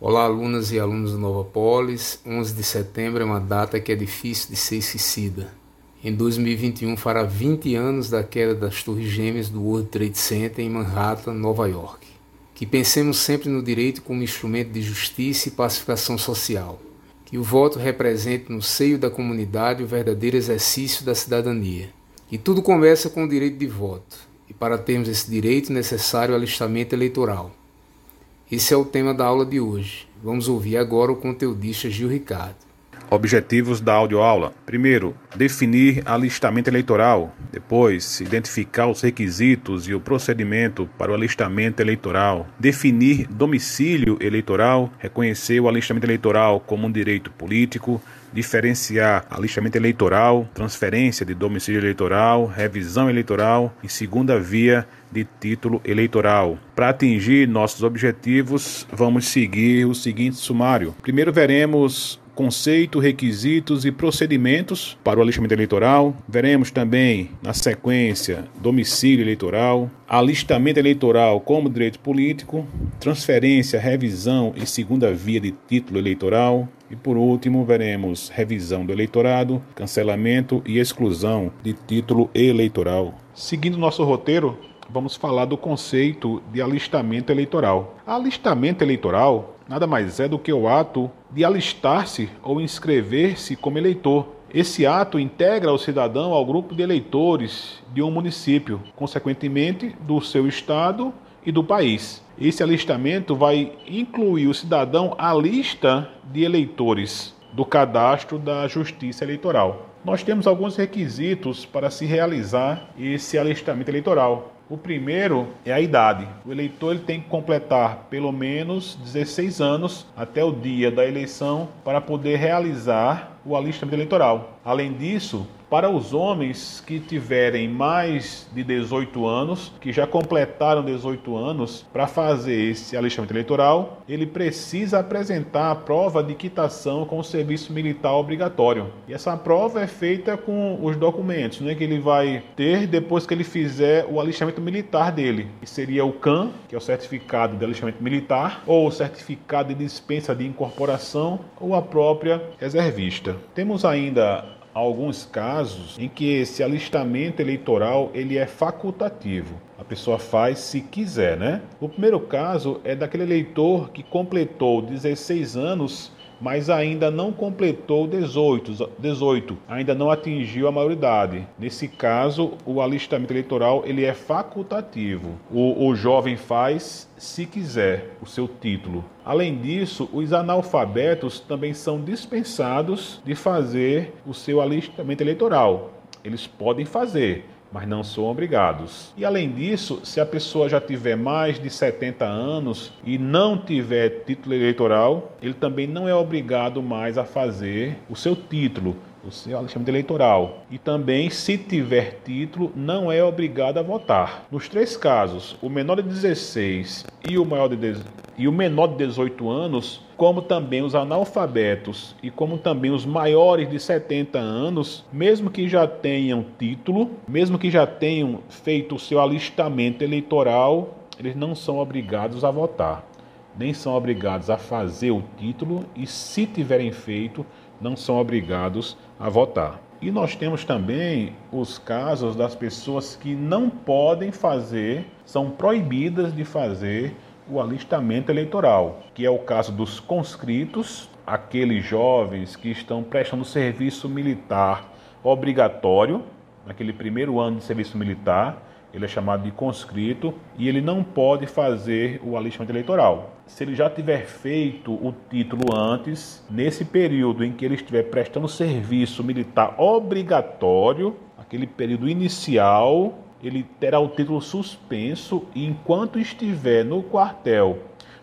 Olá, alunas e alunos do Nova Polis. 11 de setembro é uma data que é difícil de ser esquecida. Em 2021 fará 20 anos da queda das Torres Gêmeas do World Trade Center em Manhattan, Nova York. Que pensemos sempre no direito como instrumento de justiça e pacificação social. Que o voto represente no seio da comunidade o verdadeiro exercício da cidadania. Que tudo começa com o direito de voto. E para termos esse direito necessário o alistamento eleitoral esse é o tema da aula de hoje. Vamos ouvir agora o conteudista Gil Ricardo. Objetivos da audioaula: primeiro, definir alistamento eleitoral. Depois, identificar os requisitos e o procedimento para o alistamento eleitoral. Definir domicílio eleitoral, reconhecer o alistamento eleitoral como um direito político, diferenciar alistamento eleitoral, transferência de domicílio eleitoral, revisão eleitoral e segunda via de título eleitoral. Para atingir nossos objetivos, vamos seguir o seguinte sumário. Primeiro veremos conceito, requisitos e procedimentos para o alistamento eleitoral. Veremos também, na sequência, domicílio eleitoral, alistamento eleitoral como direito político, transferência, revisão e segunda via de título eleitoral. E por último, veremos revisão do eleitorado, cancelamento e exclusão de título eleitoral. Seguindo nosso roteiro, vamos falar do conceito de alistamento eleitoral. Alistamento eleitoral nada mais é do que o ato de alistar-se ou inscrever-se como eleitor. Esse ato integra o cidadão ao grupo de eleitores de um município, consequentemente do seu estado e do país. Esse alistamento vai incluir o cidadão à lista de eleitores do cadastro da Justiça Eleitoral. Nós temos alguns requisitos para se realizar esse alistamento eleitoral. O primeiro é a idade. O eleitor ele tem que completar pelo menos 16 anos até o dia da eleição para poder realizar o alistamento eleitoral. Além disso, para os homens que tiverem mais de 18 anos, que já completaram 18 anos, para fazer esse alistamento eleitoral, ele precisa apresentar a prova de quitação com o serviço militar obrigatório. E essa prova é feita com os documentos né, que ele vai ter depois que ele fizer o alistamento militar dele, que seria o CAN, que é o certificado de alistamento militar, ou o certificado de dispensa de incorporação, ou a própria reservista. Temos ainda alguns casos em que esse alistamento eleitoral ele é facultativo. A pessoa faz se quiser, né? O primeiro caso é daquele eleitor que completou 16 anos mas ainda não completou 18, 18, ainda não atingiu a maioridade. Nesse caso, o alistamento eleitoral ele é facultativo. O, o jovem faz, se quiser, o seu título. Além disso, os analfabetos também são dispensados de fazer o seu alistamento eleitoral. Eles podem fazer, mas não são obrigados. E além disso, se a pessoa já tiver mais de 70 anos e não tiver título eleitoral, ele também não é obrigado mais a fazer o seu título, o seu alistamento eleitoral. E também, se tiver título, não é obrigado a votar. Nos três casos, o menor de 16 e o maior de e o menor de 18 anos, como também os analfabetos e como também os maiores de 70 anos, mesmo que já tenham título, mesmo que já tenham feito o seu alistamento eleitoral, eles não são obrigados a votar, nem são obrigados a fazer o título e, se tiverem feito, não são obrigados a votar. E nós temos também os casos das pessoas que não podem fazer, são proibidas de fazer o alistamento eleitoral, que é o caso dos conscritos, aqueles jovens que estão prestando serviço militar obrigatório, naquele primeiro ano de serviço militar, ele é chamado de conscrito e ele não pode fazer o alistamento eleitoral. Se ele já tiver feito o título antes, nesse período em que ele estiver prestando serviço militar obrigatório, aquele período inicial, ele terá o título suspenso e enquanto estiver no quartel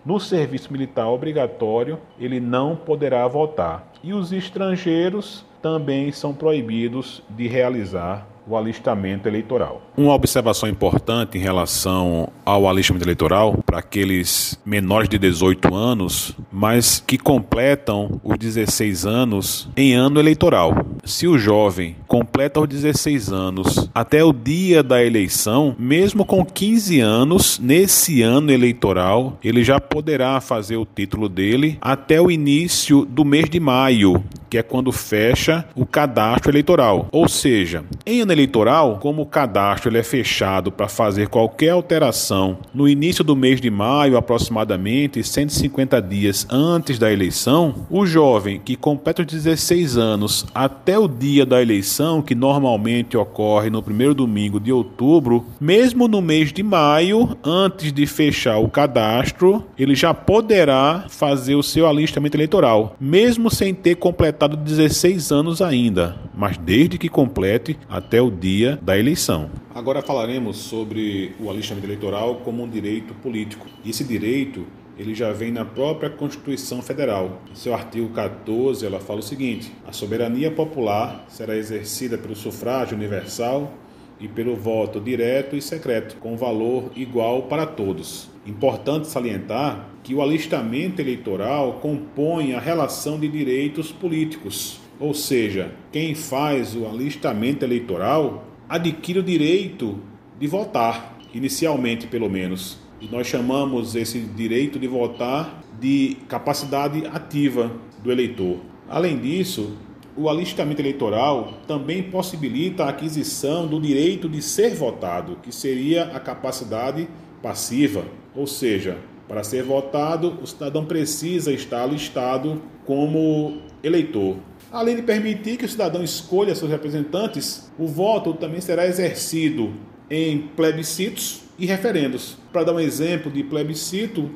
no serviço militar obrigatório, ele não poderá votar. E os estrangeiros também são proibidos de realizar o alistamento eleitoral. Uma observação importante em relação ao alistamento eleitoral para aqueles menores de 18 anos, mas que completam os 16 anos em ano eleitoral. Se o jovem completa os 16 anos até o dia da eleição, mesmo com 15 anos, nesse ano eleitoral, ele já poderá fazer o título dele até o início do mês de maio, que é quando fecha o cadastro eleitoral. Ou seja, em ano eleitoral, como o cadastro ele é fechado para fazer qualquer alteração no início do mês de maio, aproximadamente 150 dias antes da eleição, o jovem que completa os 16 anos até o dia da eleição, que normalmente ocorre no primeiro domingo de outubro, mesmo no mês de maio, antes de fechar o cadastro, ele já poderá fazer o seu alistamento eleitoral, mesmo sem ter completado 16 anos ainda, mas desde que complete até o dia da eleição. Agora falaremos sobre o alistamento eleitoral como um direito político. Esse direito ele já vem na própria Constituição Federal. Seu artigo 14, ela fala o seguinte: a soberania popular será exercida pelo sufrágio universal e pelo voto direto e secreto, com valor igual para todos. Importante salientar que o alistamento eleitoral compõe a relação de direitos políticos, ou seja, quem faz o alistamento eleitoral adquire o direito de votar, inicialmente pelo menos. E nós chamamos esse direito de votar de capacidade ativa do eleitor. Além disso, o alistamento eleitoral também possibilita a aquisição do direito de ser votado, que seria a capacidade passiva, ou seja, para ser votado, o cidadão precisa estar alistado como eleitor. Além de permitir que o cidadão escolha seus representantes, o voto também será exercido em plebiscitos e referendos. Para dar um exemplo de plebiscito,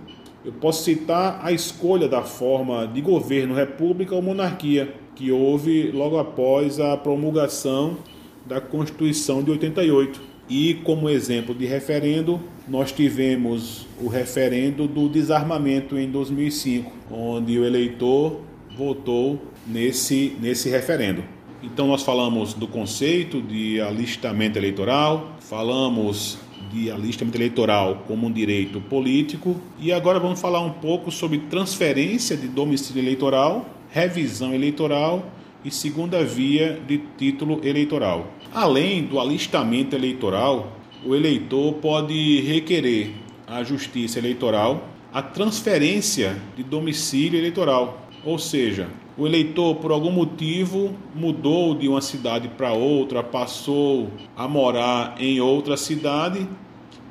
eu posso citar a escolha da forma de governo, república ou monarquia, que houve logo após a promulgação da Constituição de 88. E como exemplo de referendo, nós tivemos o referendo do desarmamento em 2005, onde o eleitor votou nesse, nesse referendo. Então, nós falamos do conceito de alistamento eleitoral, falamos de alistamento eleitoral como um direito político e agora vamos falar um pouco sobre transferência de domicílio eleitoral, revisão eleitoral e segunda via de título eleitoral. Além do alistamento eleitoral, o eleitor pode requerer à Justiça Eleitoral a transferência de domicílio eleitoral, ou seja, o eleitor, por algum motivo, mudou de uma cidade para outra, passou a morar em outra cidade,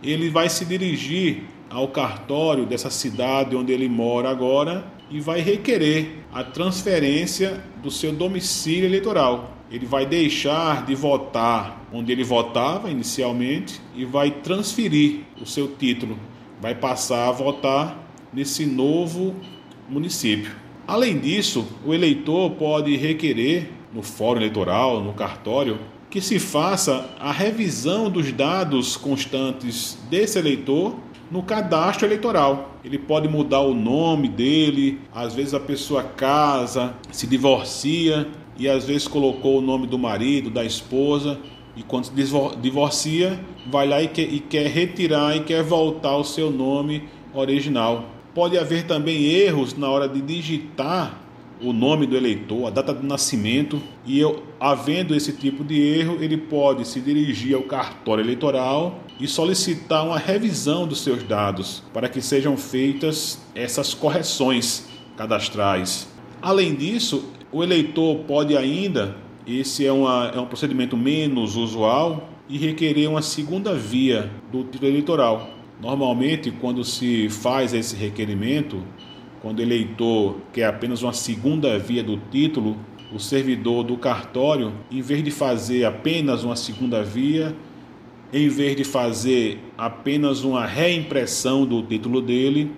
ele vai se dirigir ao cartório dessa cidade onde ele mora agora e vai requerer a transferência do seu domicílio eleitoral. Ele vai deixar de votar onde ele votava inicialmente e vai transferir o seu título, vai passar a votar nesse novo município. Além disso, o eleitor pode requerer no fórum eleitoral, no cartório, que se faça a revisão dos dados constantes desse eleitor no cadastro eleitoral. Ele pode mudar o nome dele, às vezes a pessoa casa, se divorcia e às vezes colocou o nome do marido, da esposa, e quando se divorcia, vai lá e quer, e quer retirar e quer voltar o seu nome original. Pode haver também erros na hora de digitar o nome do eleitor, a data do nascimento, e eu, havendo esse tipo de erro, ele pode se dirigir ao cartório eleitoral e solicitar uma revisão dos seus dados para que sejam feitas essas correções cadastrais. Além disso, o eleitor pode ainda, esse é, uma, é um procedimento menos usual, e requerer uma segunda via do título eleitoral Normalmente, quando se faz esse requerimento, quando o eleitor quer apenas uma segunda via do título, o servidor do cartório, em vez de fazer apenas uma segunda via, em vez de fazer apenas uma reimpressão do título dele,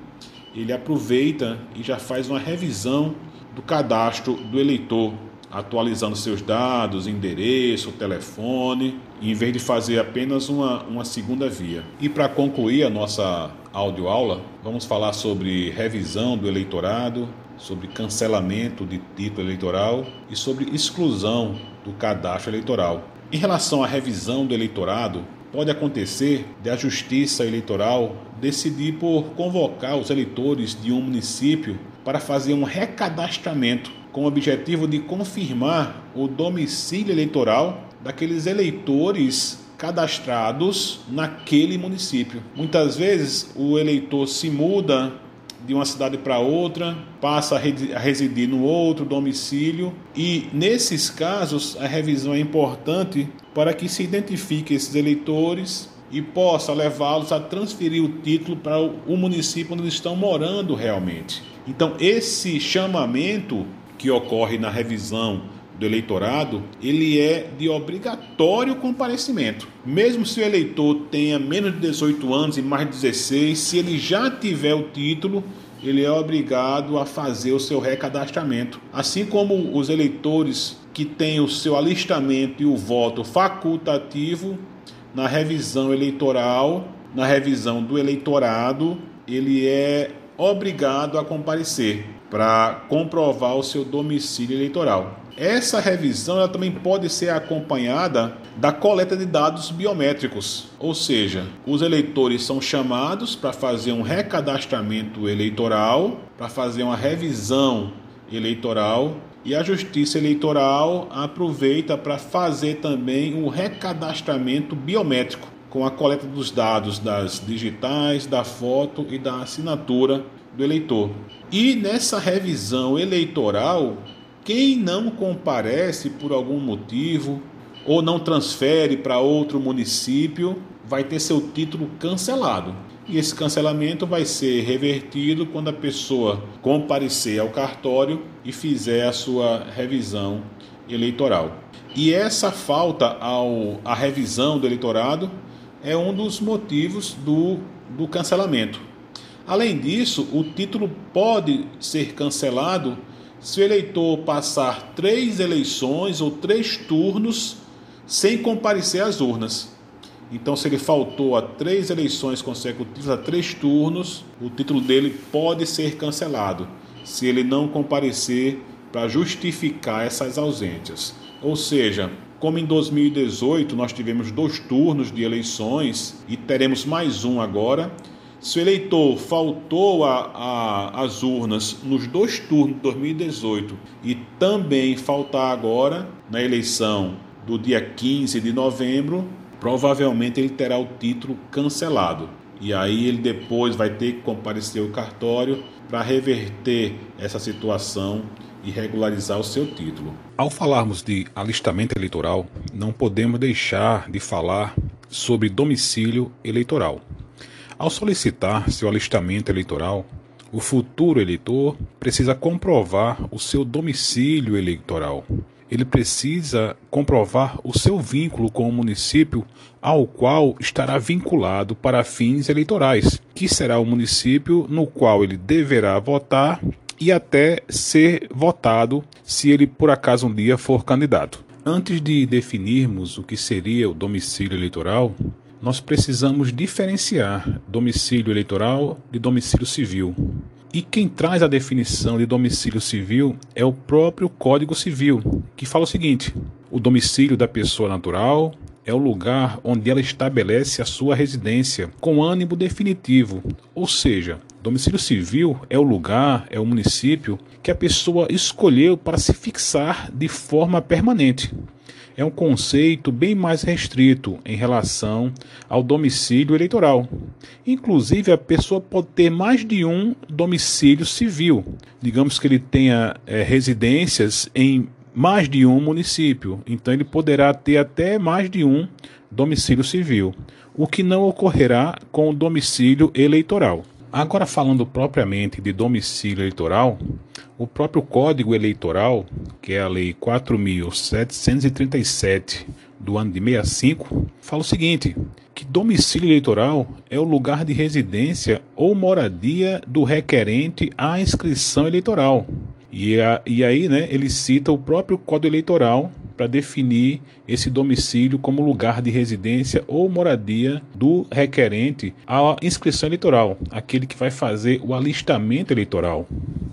ele aproveita e já faz uma revisão do cadastro do eleitor atualizando seus dados, endereço, telefone, em vez de fazer apenas uma, uma segunda via. E para concluir a nossa audioaula, vamos falar sobre revisão do eleitorado, sobre cancelamento de título eleitoral e sobre exclusão do cadastro eleitoral. Em relação à revisão do eleitorado, pode acontecer de a Justiça Eleitoral decidir por convocar os eleitores de um município para fazer um recadastramento com o objetivo de confirmar o domicílio eleitoral daqueles eleitores cadastrados naquele município. Muitas vezes o eleitor se muda de uma cidade para outra, passa a residir no outro domicílio e nesses casos a revisão é importante para que se identifique esses eleitores e possa levá-los a transferir o título para o município onde eles estão morando realmente. Então esse chamamento que ocorre na revisão do eleitorado, ele é de obrigatório comparecimento. Mesmo se o eleitor tenha menos de 18 anos e mais de 16, se ele já tiver o título, ele é obrigado a fazer o seu recadastramento. Assim como os eleitores que têm o seu alistamento e o voto facultativo na revisão eleitoral, na revisão do eleitorado, ele é obrigado a comparecer para comprovar o seu domicílio eleitoral. Essa revisão ela também pode ser acompanhada da coleta de dados biométricos, ou seja, os eleitores são chamados para fazer um recadastramento eleitoral, para fazer uma revisão eleitoral e a Justiça Eleitoral aproveita para fazer também um recadastramento biométrico com a coleta dos dados das digitais, da foto e da assinatura do eleitor. E nessa revisão eleitoral, quem não comparece por algum motivo ou não transfere para outro município vai ter seu título cancelado. E esse cancelamento vai ser revertido quando a pessoa comparecer ao cartório e fizer a sua revisão eleitoral. E essa falta ao, à revisão do eleitorado é um dos motivos do, do cancelamento. Além disso, o título pode ser cancelado se o eleitor passar três eleições ou três turnos sem comparecer às urnas. Então, se ele faltou a três eleições consecutivas, a três turnos, o título dele pode ser cancelado, se ele não comparecer para justificar essas ausências. Ou seja, como em 2018 nós tivemos dois turnos de eleições e teremos mais um agora, se o eleitor faltou às urnas nos dois turnos de 2018 e também faltar agora na eleição do dia 15 de novembro, provavelmente ele terá o título cancelado. E aí ele depois vai ter que comparecer ao cartório para reverter essa situação e regularizar o seu título. Ao falarmos de alistamento eleitoral, não podemos deixar de falar sobre domicílio eleitoral. Ao solicitar seu alistamento eleitoral, o futuro eleitor precisa comprovar o seu domicílio eleitoral. Ele precisa comprovar o seu vínculo com o município ao qual estará vinculado para fins eleitorais, que será o município no qual ele deverá votar e até ser votado se ele por acaso um dia for candidato. Antes de definirmos o que seria o domicílio eleitoral, nós precisamos diferenciar domicílio eleitoral de domicílio civil. E quem traz a definição de domicílio civil é o próprio Código Civil, que fala o seguinte: o domicílio da pessoa natural é o lugar onde ela estabelece a sua residência com ânimo definitivo, ou seja, domicílio civil é o lugar, é o município que a pessoa escolheu para se fixar de forma permanente é um conceito bem mais restrito em relação ao domicílio eleitoral. Inclusive, a pessoa pode ter mais de um domicílio civil. Digamos que ele tenha é, residências em mais de um município, então ele poderá ter até mais de um domicílio civil, o que não ocorrerá com o domicílio eleitoral. Agora, falando propriamente de domicílio eleitoral, o próprio Código Eleitoral, que é a Lei 4.737 do ano de 65, fala o seguinte: que domicílio eleitoral é o lugar de residência ou moradia do requerente à inscrição eleitoral. E, a, e aí, né, ele cita o próprio Código Eleitoral para definir esse domicílio como lugar de residência ou moradia do requerente à inscrição eleitoral, aquele que vai fazer o alistamento eleitoral.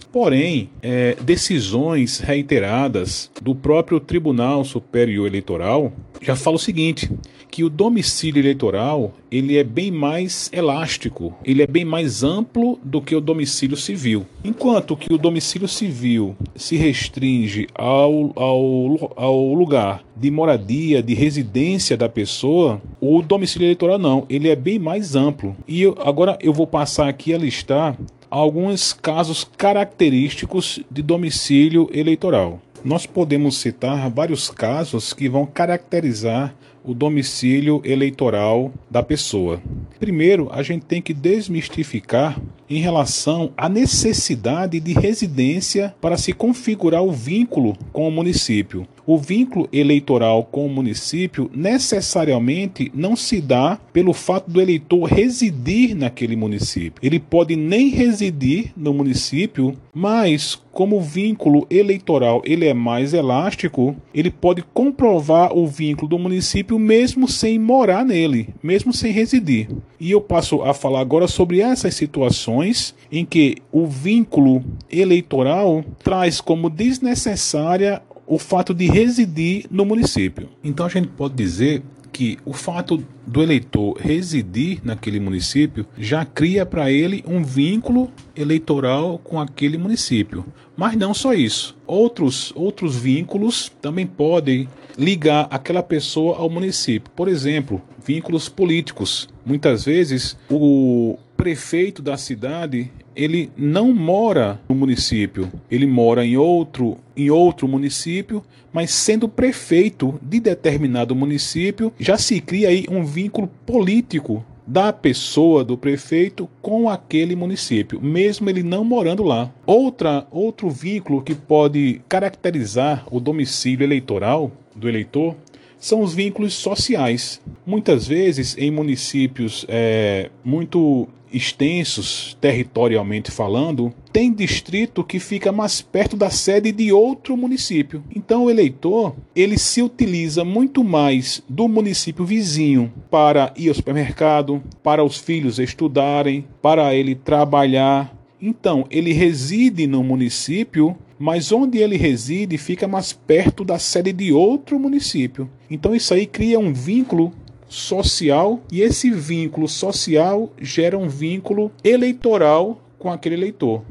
Porém, é, decisões reiteradas do próprio Tribunal Superior Eleitoral já fala o seguinte, que o domicílio eleitoral ele é bem mais elástico, ele é bem mais amplo do que o domicílio civil. Enquanto que o domicílio civil se restringe ao, ao, ao lugar de moradia, de residência da pessoa, o domicílio eleitoral não, ele é bem mais amplo. E eu, agora eu vou passar aqui a listar alguns casos característicos de domicílio eleitoral. Nós podemos citar vários casos que vão caracterizar o domicílio eleitoral da pessoa. Primeiro, a gente tem que desmistificar em relação à necessidade de residência para se configurar o vínculo com o município. O vínculo eleitoral com o município necessariamente não se dá pelo fato do eleitor residir naquele município. Ele pode nem residir no município, mas como o vínculo eleitoral ele é mais elástico, ele pode comprovar o vínculo do município mesmo sem morar nele, mesmo sem residir. E eu passo a falar agora sobre essas situações em que o vínculo eleitoral traz como desnecessária o fato de residir no município. Então a gente pode dizer que o fato do eleitor residir naquele município já cria para ele um vínculo eleitoral com aquele município. Mas não só isso. Outros, outros vínculos também podem ligar aquela pessoa ao município. Por exemplo, vínculos políticos. Muitas vezes o prefeito da cidade ele não mora no município, ele mora em outro, em outro município, mas sendo prefeito de determinado município, já se cria aí um vínculo político da pessoa do prefeito com aquele município, mesmo ele não morando lá. Outra, outro vínculo que pode caracterizar o domicílio eleitoral do eleitor são os vínculos sociais. Muitas vezes, em municípios é, muito extensos, territorialmente falando, tem distrito que fica mais perto da sede de outro município. Então o eleitor, ele se utiliza muito mais do município vizinho para ir ao supermercado, para os filhos estudarem, para ele trabalhar. Então, ele reside no município mas onde ele reside fica mais perto da sede de outro município. Então isso aí cria um vínculo social e esse vínculo social gera um vínculo eleitoral com aquele eleitor.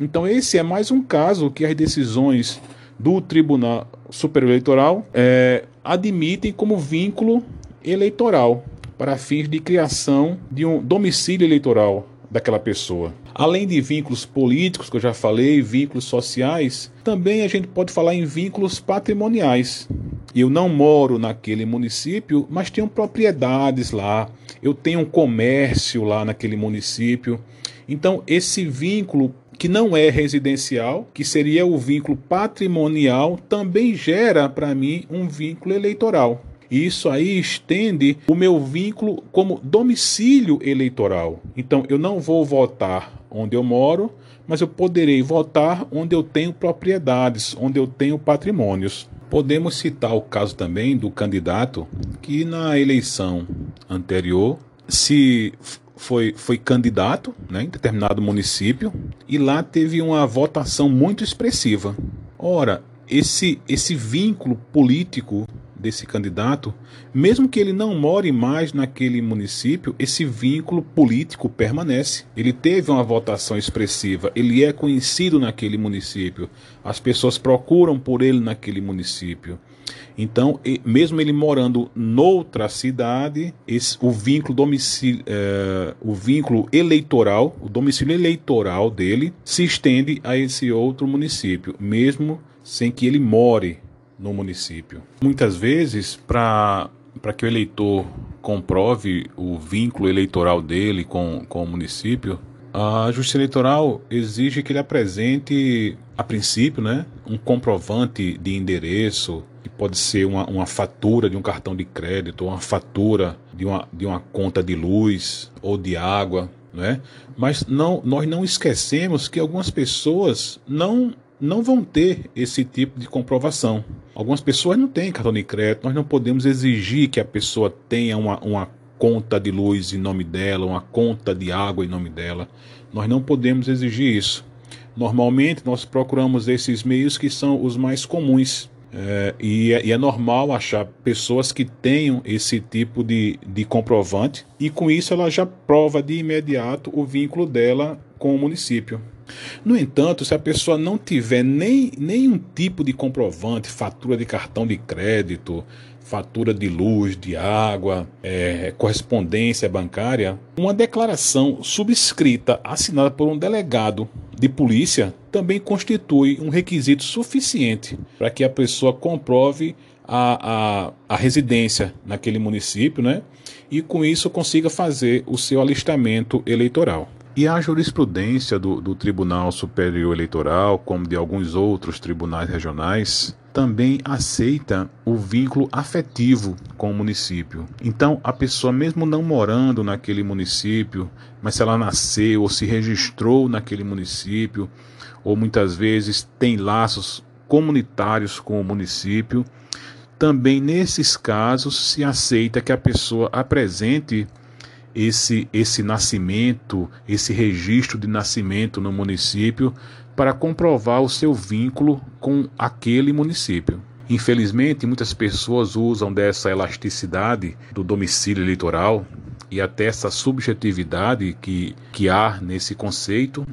Então esse é mais um caso que as decisões do Tribunal Superior Eleitoral é, admitem como vínculo eleitoral para fins de criação de um domicílio eleitoral daquela pessoa. Além de vínculos políticos, que eu já falei, vínculos sociais, também a gente pode falar em vínculos patrimoniais. Eu não moro naquele município, mas tenho propriedades lá, eu tenho um comércio lá naquele município. Então, esse vínculo que não é residencial, que seria o vínculo patrimonial, também gera para mim um vínculo eleitoral. Isso aí estende o meu vínculo como domicílio eleitoral. Então, eu não vou votar onde eu moro, mas eu poderei votar onde eu tenho propriedades, onde eu tenho patrimônios. Podemos citar o caso também do candidato que na eleição anterior se foi, foi candidato né, em determinado município e lá teve uma votação muito expressiva. Ora, esse, esse vínculo político desse candidato, mesmo que ele não more mais naquele município, esse vínculo político permanece. Ele teve uma votação expressiva, ele é conhecido naquele município, as pessoas procuram por ele naquele município. Então, mesmo ele morando noutra cidade, esse, o vínculo domicílio, é, o vínculo eleitoral, o domicílio eleitoral dele se estende a esse outro município, mesmo sem que ele more no município. Muitas vezes, para que o eleitor comprove o vínculo eleitoral dele com, com o município, a Justiça Eleitoral exige que ele apresente, a princípio, né, um comprovante de endereço, que pode ser uma, uma fatura de um cartão de crédito, uma fatura de uma, de uma conta de luz ou de água, né? Mas não, nós não esquecemos que algumas pessoas não não vão ter esse tipo de comprovação. Algumas pessoas não têm cartão de crédito, nós não podemos exigir que a pessoa tenha uma, uma conta de luz em nome dela, uma conta de água em nome dela. Nós não podemos exigir isso. Normalmente nós procuramos esses meios que são os mais comuns. É, e, é, e, é, normal achar pessoas que tenham esse tipo de, de comprovante, e com isso ela já prova de imediato o vínculo dela com o município. No entanto, se a pessoa não tiver nem nenhum tipo de comprovante, fatura de cartão de crédito, fatura de luz, de água, é, correspondência bancária, uma declaração subscrita assinada por um delegado de polícia também constitui um requisito suficiente para que a pessoa comprove a, a, a residência naquele município, né? E com isso consiga fazer o seu alistamento eleitoral. E a jurisprudência do, do Tribunal Superior Eleitoral, como de alguns outros tribunais regionais, também aceita o vínculo afetivo com o município. Então, a pessoa, mesmo não morando naquele município, mas se ela nasceu ou se registrou naquele município, ou muitas vezes tem laços comunitários com o município, também nesses casos se aceita que a pessoa apresente esse, esse nascimento, esse registro de nascimento no município para comprovar o seu vínculo com aquele município. Infelizmente, muitas pessoas usam dessa elasticidade do domicílio eleitoral e até essa subjetividade que, que há nesse conceito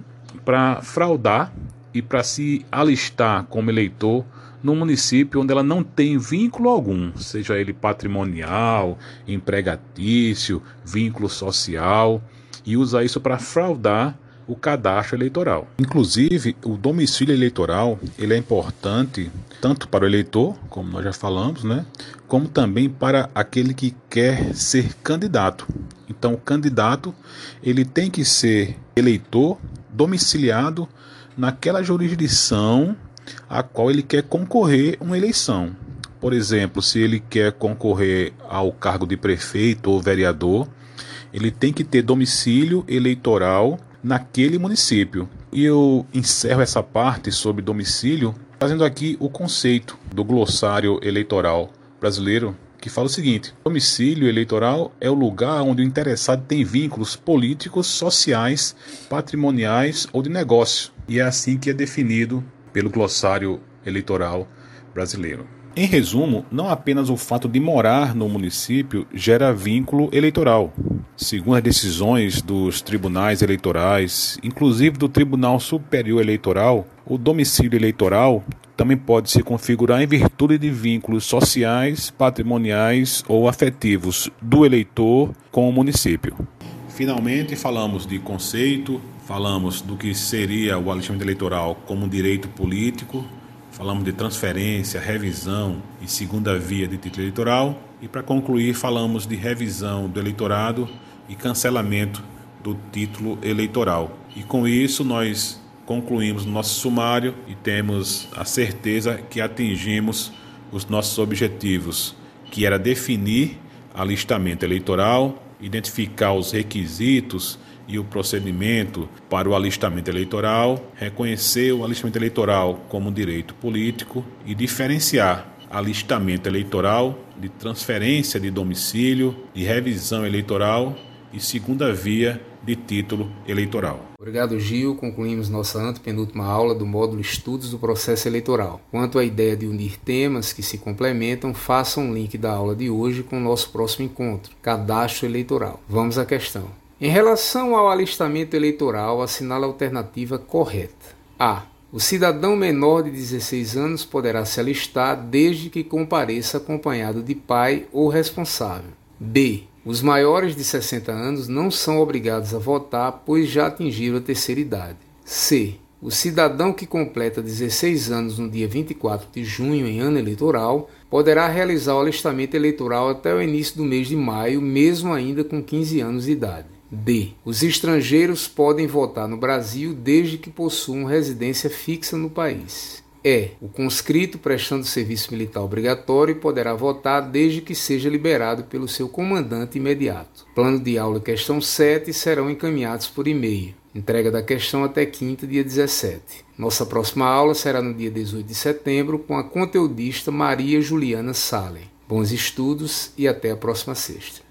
para fraudar e para se alistar como eleitor no município onde ela não tem vínculo algum, seja ele patrimonial, empregatício, vínculo social, e usa isso para fraudar o cadastro eleitoral. Inclusive, o domicílio eleitoral ele é importante tanto para o eleitor, como nós já falamos, né, como também para aquele que quer ser candidato. Então, o candidato ele tem que ser eleitor domiciliado naquela jurisdição a qual ele quer concorrer uma eleição. Por exemplo, se ele quer concorrer ao cargo de prefeito ou vereador, ele tem que ter domicílio eleitoral naquele município. E eu encerro essa parte sobre domicílio fazendo aqui o conceito do glossário eleitoral brasileiro, que fala o seguinte: domicílio eleitoral é o lugar onde o interessado tem vínculos políticos, sociais, patrimoniais ou de negócio. E é assim que é definido pelo glossário eleitoral brasileiro. Em resumo, não apenas o fato de morar no município gera vínculo eleitoral. Segundo as decisões dos tribunais eleitorais, inclusive do Tribunal Superior Eleitoral, o domicílio eleitoral também pode se configurar em virtude de vínculos sociais, patrimoniais ou afetivos do eleitor com o município. Finalmente, falamos de conceito, falamos do que seria o alistamento eleitoral como direito político, falamos de transferência, revisão e segunda via de título eleitoral, e para concluir, falamos de revisão do eleitorado e cancelamento do título eleitoral. E com isso, nós concluímos nosso sumário e temos a certeza que atingimos os nossos objetivos, que era definir alistamento eleitoral, identificar os requisitos e o procedimento para o alistamento eleitoral, reconhecer o alistamento eleitoral como direito político e diferenciar alistamento eleitoral de transferência de domicílio, de revisão eleitoral e segunda via de título eleitoral. Obrigado, Gil. Concluímos nossa antepenúltima aula do módulo Estudos do Processo Eleitoral. Quanto à ideia de unir temas que se complementam, faça um link da aula de hoje com o nosso próximo encontro, Cadastro Eleitoral. Vamos à questão. Em relação ao alistamento eleitoral, assinale a alternativa correta. A. O cidadão menor de 16 anos poderá se alistar desde que compareça acompanhado de pai ou responsável. B. Os maiores de 60 anos não são obrigados a votar, pois já atingiram a terceira idade. C. O cidadão que completa 16 anos no dia 24 de junho em ano eleitoral poderá realizar o alistamento eleitoral até o início do mês de maio, mesmo ainda com 15 anos de idade. D. Os estrangeiros podem votar no Brasil desde que possuam residência fixa no país. E. O conscrito prestando serviço militar obrigatório poderá votar desde que seja liberado pelo seu comandante imediato. Plano de aula e questão 7 serão encaminhados por e-mail. Entrega da questão até quinta, dia 17. Nossa próxima aula será no dia 18 de setembro com a conteudista Maria Juliana Salem. Bons estudos e até a próxima sexta.